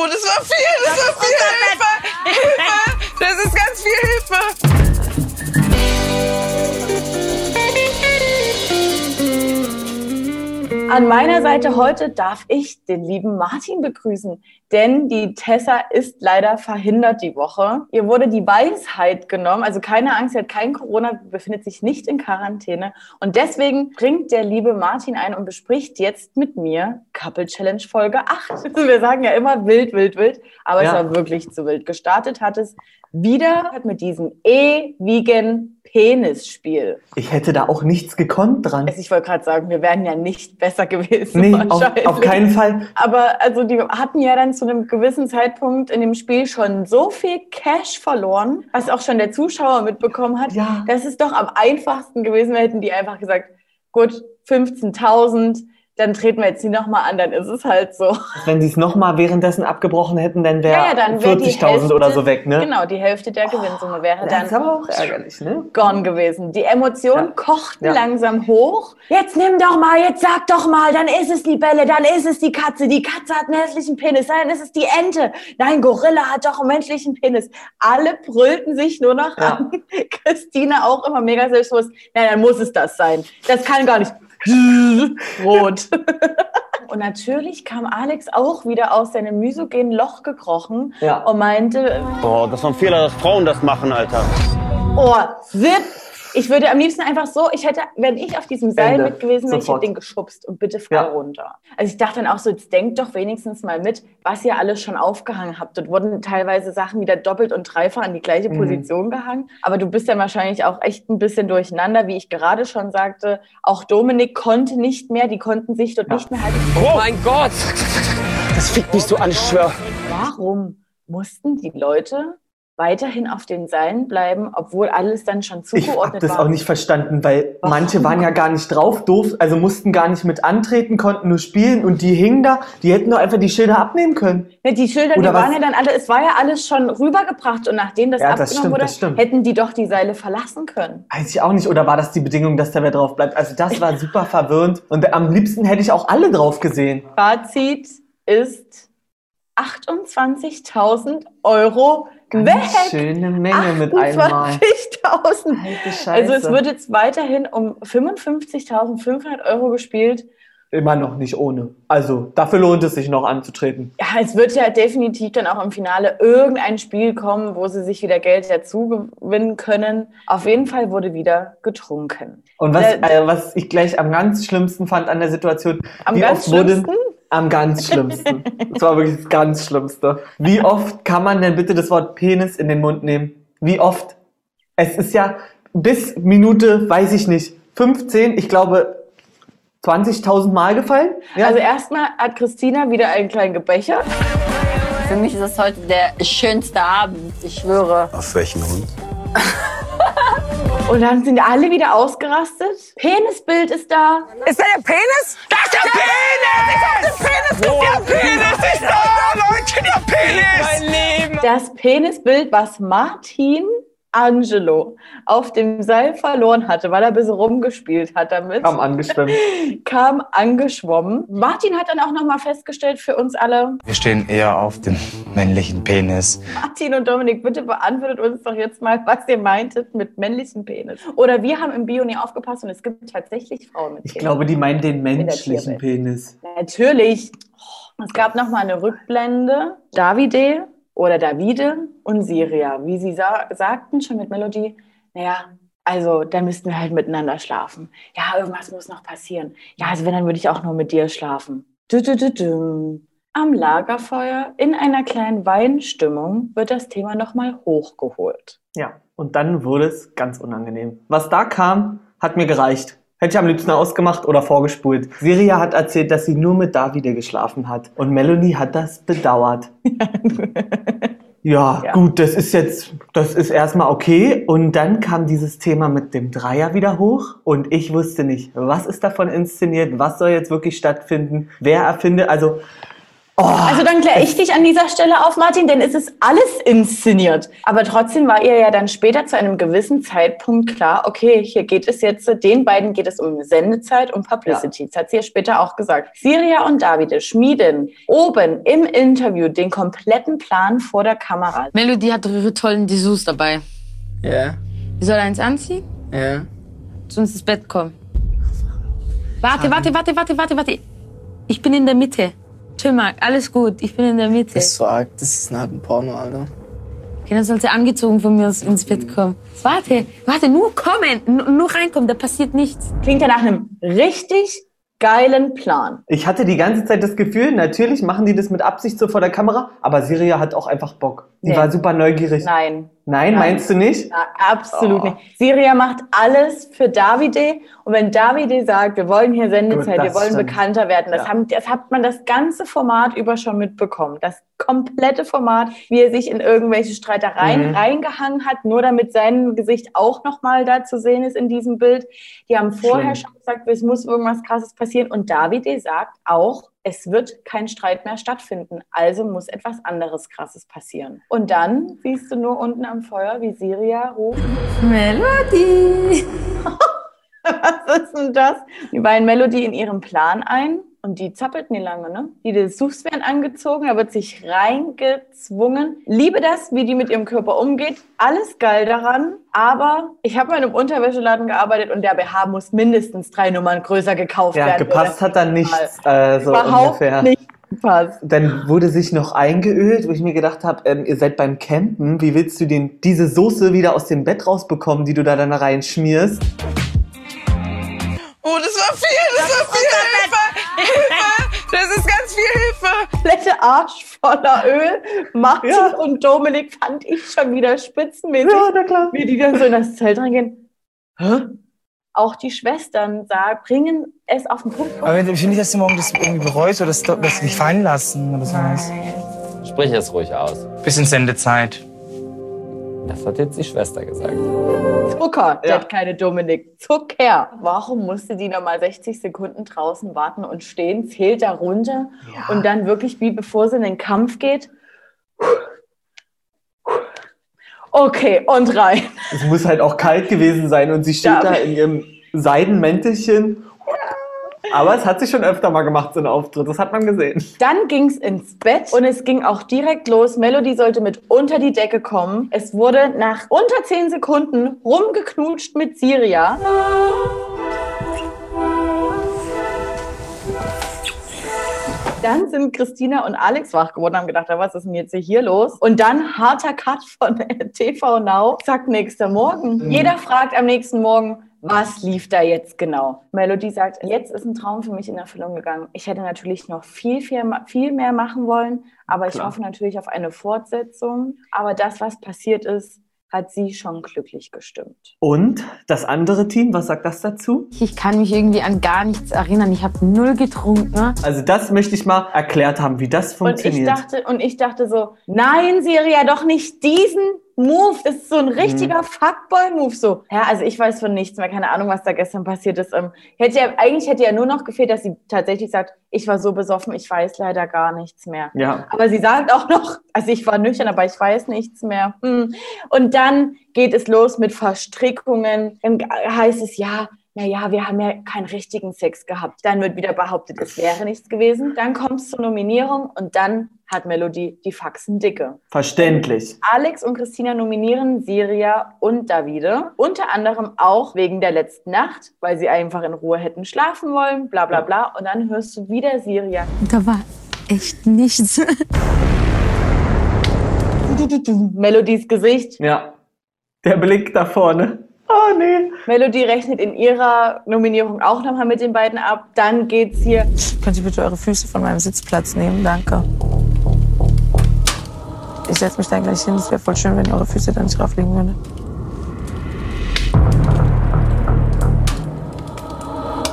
gut. Es war viel, es war viel Hilfe. Hilfe. Das ist ganz viel An meiner Seite heute darf ich den lieben Martin begrüßen, denn die Tessa ist leider verhindert die Woche. Ihr wurde die Weisheit genommen, also keine Angst, sie hat kein Corona, befindet sich nicht in Quarantäne und deswegen bringt der liebe Martin ein und bespricht jetzt mit mir Couple Challenge Folge 8. Wir sagen ja immer wild, wild, wild, aber Ja. es war wirklich zu wild. Gestartet hat es wieder mit diesem ewigen Penisspiel. Ich hätte da auch nichts gekonnt dran. Also ich wollte gerade sagen, wir wären ja nicht besser gewesen. Nee, auf, auf keinen Fall. Aber also die hatten ja dann zu einem gewissen Zeitpunkt in dem Spiel schon so viel Cash verloren, was auch schon der Zuschauer mitbekommen hat. Ja. Das ist doch am einfachsten gewesen, hätten die einfach gesagt, gut, 15.000, dann treten wir jetzt die nochmal an, dann ist es halt so. Wenn sie es nochmal währenddessen abgebrochen hätten, dann wäre Ja, ja, dann wär die 40.000 Hälfte- oder so weg, ne? Genau, die Hälfte der Gewinnsumme wäre ist dann aber auch ärgerlich, ne? gone gewesen. Die Emotionen Ja. kochten Ja. langsam hoch. Jetzt nimm doch mal, jetzt sag doch mal, dann ist es die Bälle, dann ist es die Katze. Die Katze hat einen hässlichen Penis, dann ist es die Ente. Nein, Gorilla hat doch einen menschlichen Penis. Alle brüllten sich nur noch an. Christina auch immer mega selbstbewusst. Nein, dann muss es das sein. Das kann gar nicht. Rot. Und natürlich kam Alex auch wieder aus seinem misogenen Loch gekrochen Ja. und meinte, Boah, das war ein Fehler, dass Frauen das machen, Alter. Oh, zip! Ich würde am liebsten einfach so, ich hätte, wenn ich auf diesem Seil Ende. mit gewesen wäre, ich hätte den geschubst und bitte fall Ja. runter. Also ich dachte dann auch so, jetzt denkt doch wenigstens mal mit, was ihr alles schon aufgehangen habt. Dort wurden teilweise Sachen wieder doppelt und dreifach an die gleiche Mhm. Position gehangen. Aber du bist ja wahrscheinlich auch echt ein bisschen durcheinander, wie ich gerade schon sagte. Auch Dominik konnte nicht mehr, die konnten sich dort Ja. nicht mehr halten. Oh mein Gott! Das fickt mich so an, ich schwör. Warum mussten die Leute weiterhin auf den Seilen bleiben, obwohl alles dann schon Ich habe zugeordnet das war? auch nicht verstanden, weil Warum? manche waren ja gar nicht drauf, doof, also mussten gar nicht mit antreten, konnten nur spielen und die hingen da, die hätten doch einfach die Schilder abnehmen können. Ja, die Schilder, die Oder waren was? ja dann alle, es war ja alles schon rübergebracht und nachdem das Ja, das abgenommen stimmt, wurde, das stimmt. hätten die doch die Seile verlassen können. Weiß ich auch nicht, oder war das die Bedingung, dass da wer drauf bleibt? Also das war super verwirrend und am liebsten hätte ich auch alle drauf gesehen. Fazit ist 28.000 Euro Ganz weg. schöne Menge mit einmal. 28.000. Alte Scheiße. Also es wird jetzt weiterhin um 55.500 Euro gespielt. Immer noch nicht ohne. Also dafür lohnt es sich noch anzutreten. Ja, es wird ja definitiv dann auch im Finale irgendein Spiel kommen, wo sie sich wieder Geld dazu gewinnen können. Auf jeden Fall wurde wieder getrunken. Und was, Der- äh, was ich gleich am ganz schlimmsten fand an der Situation, Am wie ganz oft wurde schlimmsten? Am ganz schlimmsten. das war wirklich das ganz Schlimmste. Wie oft kann man denn bitte das Wort Penis in den Mund nehmen? Wie oft? Es ist ja bis Minute, weiß ich nicht, 15, ich glaube 20.000 Mal gefallen. Ja. Also erstmal hat Christina wieder einen kleinen gebechert. Für mich ist das heute der schönste Abend, ich schwöre. Auf welchen Hund? Und dann sind alle wieder ausgerastet. Penisbild ist da. Ist da der Penis? Das ist der Penis! Der Penis! Der Penis ist da, Leute! Der Penis! Mein Leben! Das Penisbild, was Martin Angelo auf dem Seil verloren hatte, weil er ein bisschen rumgespielt hat damit, Kam angeschwemmt. kam angeschwommen. Martin hat dann auch nochmal festgestellt für uns alle, Wir stehen eher auf dem männlichen Penis. Martin und Dominik, bitte beantwortet uns doch jetzt mal, was ihr meintet mit männlichem Penis. Oder wir haben im Bio nie aufgepasst und es gibt tatsächlich Frauen mit Ich Penis. glaube, die meinen den menschlichen. Penis. Natürlich. Es gab noch mal eine Rückblende. Davide oder Davide und Siria, wie sie sa sagten schon mit Melody, naja, also dann müssten wir halt miteinander schlafen. Ja, irgendwas muss noch passieren. Ja, also wenn, dann würde ich auch nur mit dir schlafen. Du, du, du. Am Lagerfeuer in einer kleinen Weinstimmung wird das Thema noch mal hochgeholt. Ja, und dann wurde es ganz unangenehm. Was da kam, hat mir gereicht. Hätte ich am liebsten ausgemacht oder vorgespult. Siria hat erzählt, dass sie nur mit Davide geschlafen hat. Und Melanie hat das bedauert. Ja, Ja. gut, das ist jetzt, das ist erstmal okay. Und dann kam dieses Thema mit dem Dreier wieder hoch. Und ich wusste nicht, was ist davon inszeniert, was soll jetzt wirklich stattfinden, wer erfindet, also Also dann kläre ich dich an dieser Stelle auf, Martin, denn es ist alles inszeniert. Aber trotzdem war ihr ja dann später zu einem gewissen Zeitpunkt klar, okay, hier geht es jetzt, den beiden geht es um Sendezeit und Publicity. Das hat sie ja später auch gesagt. Siria und Davide schmieden oben im Interview den kompletten Plan vor der Kamera. Melody hat ihre tollen Dessous dabei. Ja, Die soll eins anziehen, ja. zu uns ins Bett kommen. Warte, warte, warte, warte, warte, warte. Ich bin in der Mitte. Chill mal, alles gut, ich bin in der Mitte. Das ist so arg, das ist halt ein Porno, Alter. Okay, dann soll sie angezogen von mir ins Bett kommen. Warte, warte, nur kommen, nur, nur reinkommen, da passiert nichts. Klingt ja nach einem richtig geilen Plan. Ich hatte die ganze Zeit das Gefühl, natürlich machen die das mit Absicht so vor der Kamera, aber Siria hat auch einfach Bock. Die Nee. war super neugierig. Nein. Nein, Nein. meinst du nicht? Ja, absolut Oh. nicht. Siria macht alles für Davide. Und wenn Davide sagt, wir wollen hier Sendezeit, Gut, wir wollen stimmt. bekannter werden, das, Ja. haben, das hat man das ganze Format über schon mitbekommen. Das komplette Format, wie er sich in irgendwelche Streitereien Mhm. reingehangen hat, nur damit sein Gesicht auch nochmal da zu sehen ist in diesem Bild. Die haben vorher Schlimm. schon gesagt, es muss irgendwas Krasses passieren. Und Davide sagt auch, es wird kein Streit mehr stattfinden. Also muss etwas anderes Krasses passieren. Und dann siehst du nur unten am Feuer, wie Siria ruft, Melody. was ist denn das? Die beiden Melody in ihren Plan ein und die zappelten nie lange, ne? Die Dessous werden angezogen, da wird sich reingezwungen. Liebe das, wie die mit ihrem Körper umgeht. Alles geil daran. Aber ich habe mal in einem Unterwäscheladen gearbeitet und der BH muss mindestens drei Nummern größer gekauft Ja, werden. gepasst hat dann nichts. Äh, so Überhaupt ungefähr. nicht gepasst. Dann wurde sich noch eingeölt, wo ich mir gedacht habe, ähm, ihr seid beim Campen, wie willst du den, diese Soße wieder aus dem Bett rausbekommen, die du da dann reinschmierst? Oh, das war viel, das, war viel. Das ist ganz viel Hilfe. komplette Arsch voller Öl. Martin Ja. und Dominik fand ich schon wieder spitzenmäßig, na klar. wie die dann so in das Zelt reingehen. Hä? Auch die Schwestern sagen, bringen es auf den Punkt. Aber ich will nicht, dass du morgen das irgendwie bereust oder das, das dich fallen lassen oder sowas. Sprich es ruhig aus. Bisschen Sendezeit. Das hat jetzt die Schwester gesagt. Zucker, der Ja. hat keine Dominik. Zucker. Warum musste die nochmal 60 Sekunden draußen warten und stehen, zählt da runter und dann wirklich, wie bevor sie in den Kampf geht? Okay, und rein. Es muss halt auch kalt gewesen sein und sie steht Ja. da in ihrem Seidenmäntelchen. Aber es hat sie schon öfter mal gemacht, so ein Auftritt. Das hat man gesehen. Dann ging's ins Bett und es ging auch direkt los. Melody sollte mit unter die Decke kommen. Es wurde nach unter 10 Sekunden rumgeknutscht mit Siria. Dann sind Christina und Alex wach geworden, haben gedacht, was ist denn jetzt hier los? Und dann harter Cut von TV Now. Zack, nächster Morgen. Jeder fragt am nächsten Morgen, was lief da jetzt genau? Melody sagt, jetzt ist ein Traum für mich in Erfüllung gegangen. Ich hätte natürlich noch viel, viel, viel mehr machen wollen, aber ich Klar. hoffe natürlich auf eine Fortsetzung. Aber das, was passiert ist, hat sie schon glücklich gestimmt. Und das andere Team, was sagt das dazu? Ich kann mich irgendwie an gar nichts erinnern. Ich habe null getrunken. Ne? Also das möchte ich mal erklärt haben, wie das Und ich funktioniert. dachte, und ich dachte so, nein, Siria, doch nicht diesen Move. Ist so ein richtiger Fuckboy-Move. So, ja, also ich weiß von nichts mehr, keine Ahnung, was da gestern passiert ist. Ähm, hätte ja, eigentlich hätte ja nur noch gefehlt, dass sie tatsächlich sagt, ich war so besoffen, ich weiß leider gar nichts mehr. ja. Aber sie sagt auch noch, also ich war nüchtern, aber ich weiß nichts mehr. Hm. Und dann geht es los mit Verstrickungen. Dann heißt es, ja, naja, wir haben ja keinen richtigen Sex gehabt. Dann wird wieder behauptet, es wäre nichts gewesen. Dann kommt es zur Nominierung und dann hat Melody die Faxen dicke. Verständlich. Alex und Christina nominieren Siria und Davide. Unter anderem auch wegen der letzten Nacht, weil sie einfach in Ruhe hätten schlafen wollen, bla bla bla. Und dann hörst du wieder Siria. Da war echt nichts. Melodies Gesicht. Ja. Der Blick da vorne. Oh nee. Melody rechnet in ihrer Nominierung auch nochmal mit den beiden ab. Dann geht's hier. Könnt ihr bitte eure Füße von meinem Sitzplatz nehmen? Danke. Ich setze mich dann gleich hin. Es wäre voll schön, wenn ihr eure Füße da nicht drauf liegen würdet.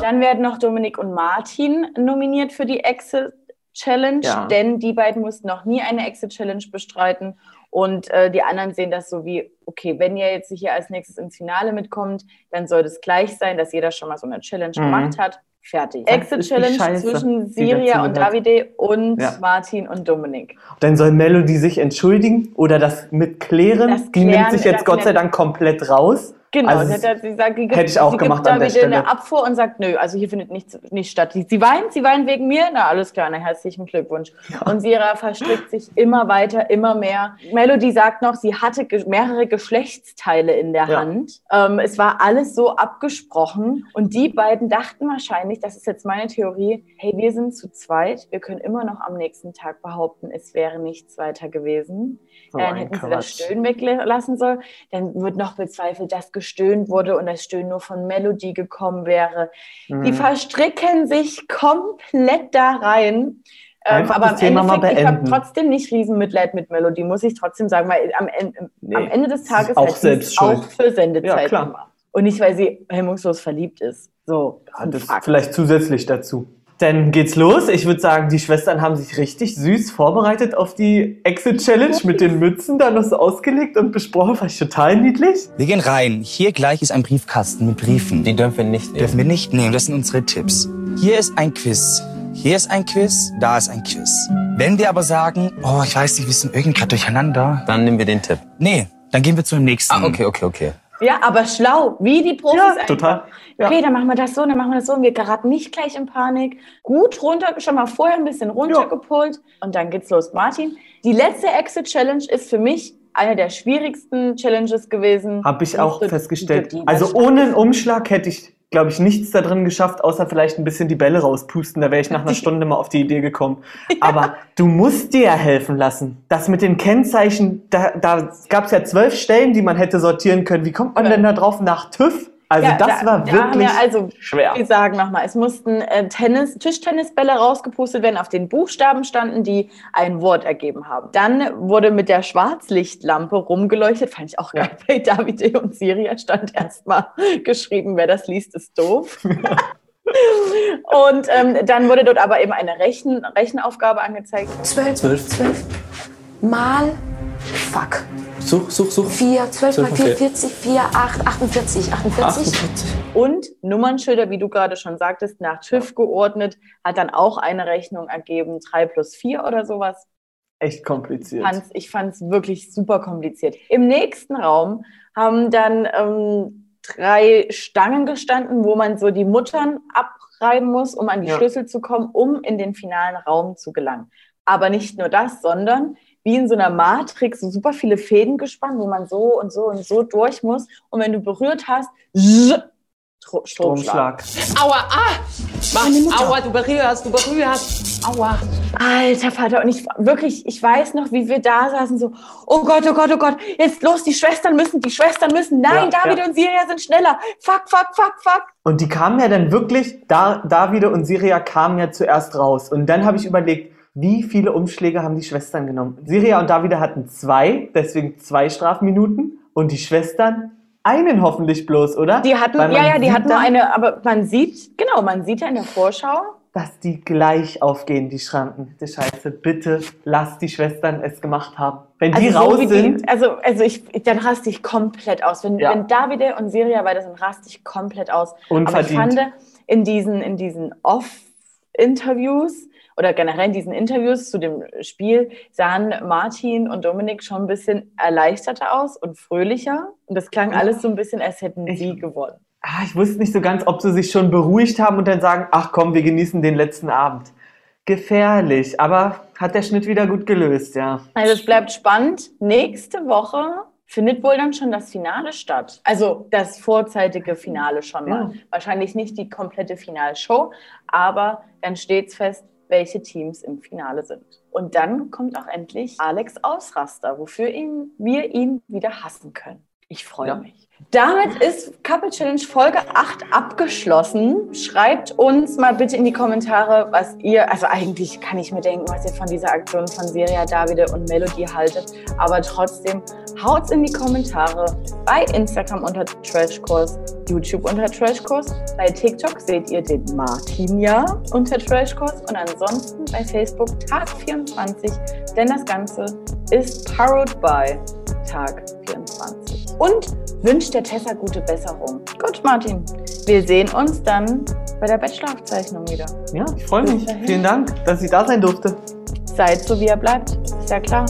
Dann werden noch Dominik und Martin nominiert für die Exit Challenge, Ja. denn die beiden mussten noch nie eine Exit Challenge bestreiten. Und äh, die anderen sehen das so wie, okay, wenn ihr jetzt hier als nächstes ins Finale mitkommt, dann soll das gleich sein, dass jeder schon mal so eine Challenge Mhm. gemacht hat. Fertig. Das Exit ist die Challenge Scheiße, zwischen Siria und. Davide und Ja. Martin und Dominik. Dann soll Melody sich entschuldigen oder das mit klären. Das die nimmt Klären, sich jetzt Gott sei Dank komplett raus. Genau, Also, sie, hat, sie sagt, sie gibt, hätte ich auch gemacht gibt an der Stelle. eine Abfuhr und sagt, nö, also hier findet nichts nicht statt. Sie, sie weint, sie weint wegen mir, na alles klar, na herzlichen Glückwunsch. Und Sira verstrickt sich immer weiter, immer mehr. Melody sagt noch, sie hatte mehrere Geschlechtsteile in der Ja. Hand. Ähm, es war alles so abgesprochen und die beiden dachten wahrscheinlich, das ist jetzt meine Theorie, hey, wir sind zu zweit, wir können immer noch am nächsten Tag behaupten, es wäre nichts weiter gewesen. So dann ein hätten sie das Quatsch. Stöhnen weglassen sollen. Dann wird noch bezweifelt, dass gestöhnt wurde und das Stöhnen nur von Melodie gekommen wäre. Mhm. Die verstricken sich komplett da rein. Ähm, aber Thema mal Endeffekt, ich habe trotzdem nicht Riesenmitleid mit Melodie, muss ich trotzdem sagen, weil am Ende, Nee. am Ende des Tages Auch sie selbst auch für Sendezeit Ja, klar. Und nicht, weil sie hemmungslos verliebt ist. So, Ja, das Fakt. vielleicht zusätzlich dazu. Dann geht's los. Ich würde sagen, die Schwestern haben sich richtig süß vorbereitet auf die Exit Challenge mit den Mützen, da noch so ausgelegt und besprochen. Fand ich total niedlich. Wir gehen rein. Hier gleich ist ein Briefkasten mit Briefen. Die dürfen wir nicht nehmen. dürfen wir nicht nehmen. Das sind unsere Tipps. Hier ist ein Quiz. Hier ist ein Quiz. Da ist ein Quiz. Wenn wir aber sagen, oh, ich weiß nicht, wir sind irgendwie gerade durcheinander. Dann nehmen wir den Tipp. Nee, dann gehen wir zu dem nächsten. Ah, okay, okay, okay. Ja, aber schlau, wie die Profis Ja, einfach. total. Ja. Okay, dann machen wir das so, dann machen wir das so und wir geraten nicht gleich in Panik. Gut runter, schon mal vorher ein bisschen runtergepult und dann geht's los. Martin, die letzte Exit Challenge ist für mich eine der schwierigsten Challenges gewesen. Habe ich auch festgestellt. Also ohne einen Umschlag hätte ich, glaube ich, nichts da drin geschafft, außer vielleicht ein bisschen die Bälle rauspusten. Da wäre ich nach einer Stunde mal auf die Idee gekommen. Aber du musst dir ja helfen lassen. Das mit den Kennzeichen, da, da gab es ja zwölf Stellen, die man hätte sortieren können. Wie kommt man denn da drauf nach TÜV? Also Ja, das da- war da wirklich wir also, schwer. Wir sagen nochmal, es mussten äh, Tennis, Tischtennisbälle rausgepustet werden, auf den Buchstaben standen, die ein Wort ergeben haben. Dann wurde mit der Schwarzlichtlampe rumgeleuchtet, fand ich auch geil. Bei Davide und Siria stand erstmal geschrieben, wer das liest, ist doof. und ähm, dann wurde dort aber eben eine Rechen, Rechenaufgabe angezeigt. 12, 12, 12 mal, fuck, Such, such, such. 4, 12 mal 4, Okay. 40, 4, 8, 48, 48. 48. Und Nummernschilder, wie du gerade schon sagtest, nach TÜV geordnet, hat dann auch eine Rechnung ergeben, 3 plus 4 oder sowas. Echt kompliziert. ich fand es wirklich super kompliziert. Im nächsten Raum haben dann ähm, drei Stangen gestanden, wo man so die Muttern abreiben muss, um an die Ja. Schlüssel zu kommen, um in den finalen Raum zu gelangen. Aber nicht nur das, sondern wie in so einer Matrix so super viele Fäden gespannt, wo man so und so und so durch muss. Und wenn du berührt hast, zzz, Stromschlag. Stromschlag. Aua, ah! Mach, aua, du berührst, du berührst. Aua. Alter Vater, und ich wirklich, ich weiß noch, wie wir da saßen, so, oh Gott, oh Gott, oh Gott, jetzt los, die Schwestern müssen, die Schwestern müssen, nein, Ja, David ja. und Siria sind schneller, fuck, fuck, fuck, fuck. Und die kamen ja dann wirklich, da, Davide und Siria kamen ja zuerst raus. Und dann habe ich überlegt, wie viele Umschläge haben die Schwestern genommen? Siria und Davide hatten zwei, deswegen zwei Strafminuten. Und die Schwestern einen hoffentlich bloß, oder? Die hatten, ja, ja, die hatten nur eine, aber man sieht, genau, man sieht ja in der Vorschau, Dass die gleich aufgehen, die Schranken. Die Scheiße, bitte lass die Schwestern es gemacht haben. Wenn die also, raus so wie sind, Die, also, also ich, dann raste ich komplett aus. Wenn, Ja. wenn Davide und Siria weiter sind, raste ich komplett aus. Aber ich unverdient. fand, in diesen, in diesen Off-Interviews oder generell in diesen Interviews zu dem Spiel sahen Martin und Dominik schon ein bisschen erleichterter aus und fröhlicher. Und das klang alles so ein bisschen, als hätten sie gewonnen. ah, ich wusste nicht so ganz, ob sie sich schon beruhigt haben und dann sagen, ach komm, wir genießen den letzten Abend. Gefährlich, aber hat der Schnitt wieder gut gelöst, ja. Also es bleibt spannend. Nächste Woche findet wohl dann schon das Finale statt. Also das vorzeitige Finale schon mal. Ja. Wahrscheinlich nicht die komplette Finalshow, aber dann steht's fest, welche Teams im Finale sind. Und dann kommt auch endlich Alex Ausraster, wofür ihn, wir ihn wieder hassen können. Ich freue Ja. mich. Damit ist Couple Challenge Folge 8 abgeschlossen. Schreibt uns mal bitte in die Kommentare, was ihr, also eigentlich kann ich mir denken, was ihr von dieser Aktion von Seria, Davide und Melody haltet. Aber trotzdem haut's in die Kommentare. Bei Instagram unter Trashkurs, YouTube unter Trashkurs. Bei TikTok seht ihr den Martin ja unter Trashkurs. Und ansonsten bei Facebook Tag 24. Denn das Ganze ist powered by Tag 24. Und wünscht der Tessa gute Besserung. Gut, Martin. Wir sehen uns dann bei der Bachelor-Aufzeichnung wieder. Ja, ich freue mich. Vielen Dank, dass ich da sein durfte. Seid so, wie er bleibt. Ist ja klar.